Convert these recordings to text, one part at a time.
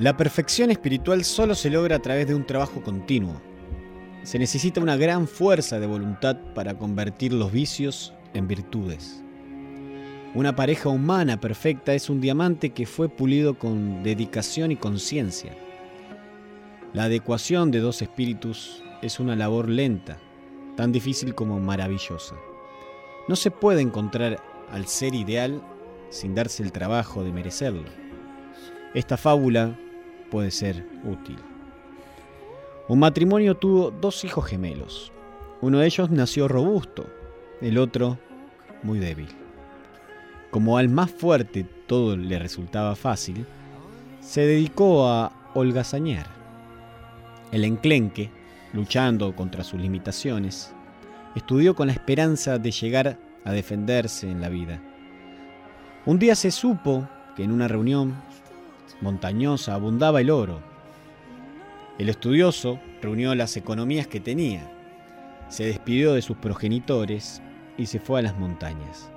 La perfección espiritual solo se logra a través de un trabajo continuo. Se necesita una gran fuerza de voluntad para convertir los vicios en virtudes. Una pareja humana perfecta es un diamante que fue pulido con dedicación y conciencia. La adecuación de dos espíritus es una labor lenta, tan difícil como maravillosa. No se puede encontrar al ser ideal sin darse el trabajo de merecerlo. Esta fábula puede ser útil. Un matrimonio tuvo dos hijos gemelos. Uno de ellos nació robusto, el otro muy débil. Como al más fuerte todo le resultaba fácil, se dedicó a holgazañar. El enclenque, luchando contra sus limitaciones, estudió con la esperanza de llegar a defenderse en la vida. Un día se supo que en una reunión montañosa abundaba el oro. El estudioso reunió las economías que tenía, se despidió de sus progenitores y se fue a las montañas.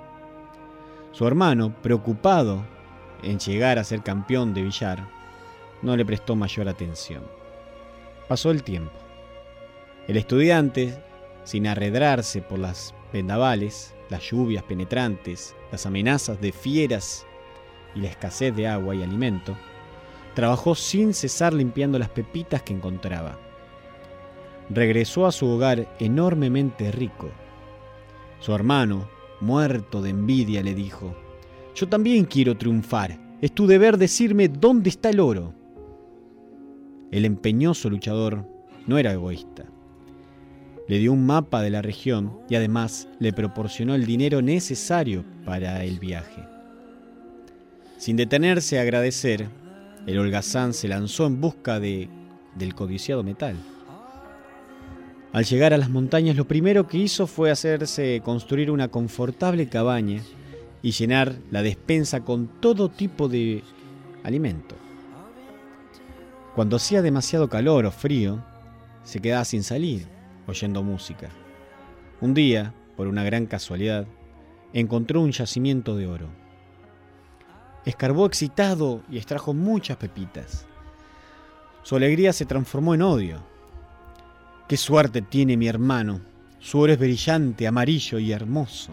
Su hermano, preocupado en llegar a ser campeón de billar, no le prestó mayor atención. Pasó el tiempo. El estudiante, sin arredrarse por las vendavales, las lluvias penetrantes, las amenazas de fieras y la escasez de agua y alimento, Trabajó sin cesar limpiando las pepitas que encontraba. Regresó a su hogar enormemente rico. Su hermano, muerto de envidia, le dijo, Yo también quiero triunfar. Es tu deber decirme dónde está el oro. El empeñoso luchador no era egoísta. Le dio un mapa de la región y además le proporcionó el dinero necesario para el viaje. Sin detenerse a agradecer, el holgazán se lanzó en busca de, del codiciado metal. Al llegar a las montañas lo primero que hizo fue hacerse construir una confortable cabaña y llenar la despensa con todo tipo de alimento. Cuando hacía demasiado calor o frío, se quedaba sin salir, oyendo música. Un día, por una gran casualidad, encontró un yacimiento de oro. Escarbó excitado y extrajo muchas pepitas. Su alegría se transformó en odio. Qué suerte tiene mi hermano. Su oro es brillante, amarillo y hermoso.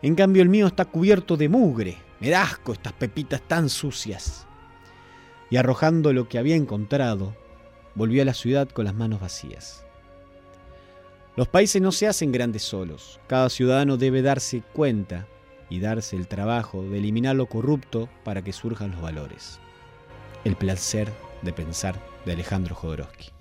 En cambio el mío está cubierto de mugre. Me da asco estas pepitas tan sucias. Y arrojando lo que había encontrado, volvió a la ciudad con las manos vacías. Los países no se hacen grandes solos. Cada ciudadano debe darse cuenta y darse el trabajo de eliminar lo corrupto para que surjan los valores. El placer de pensar de Alejandro Jodorowsky.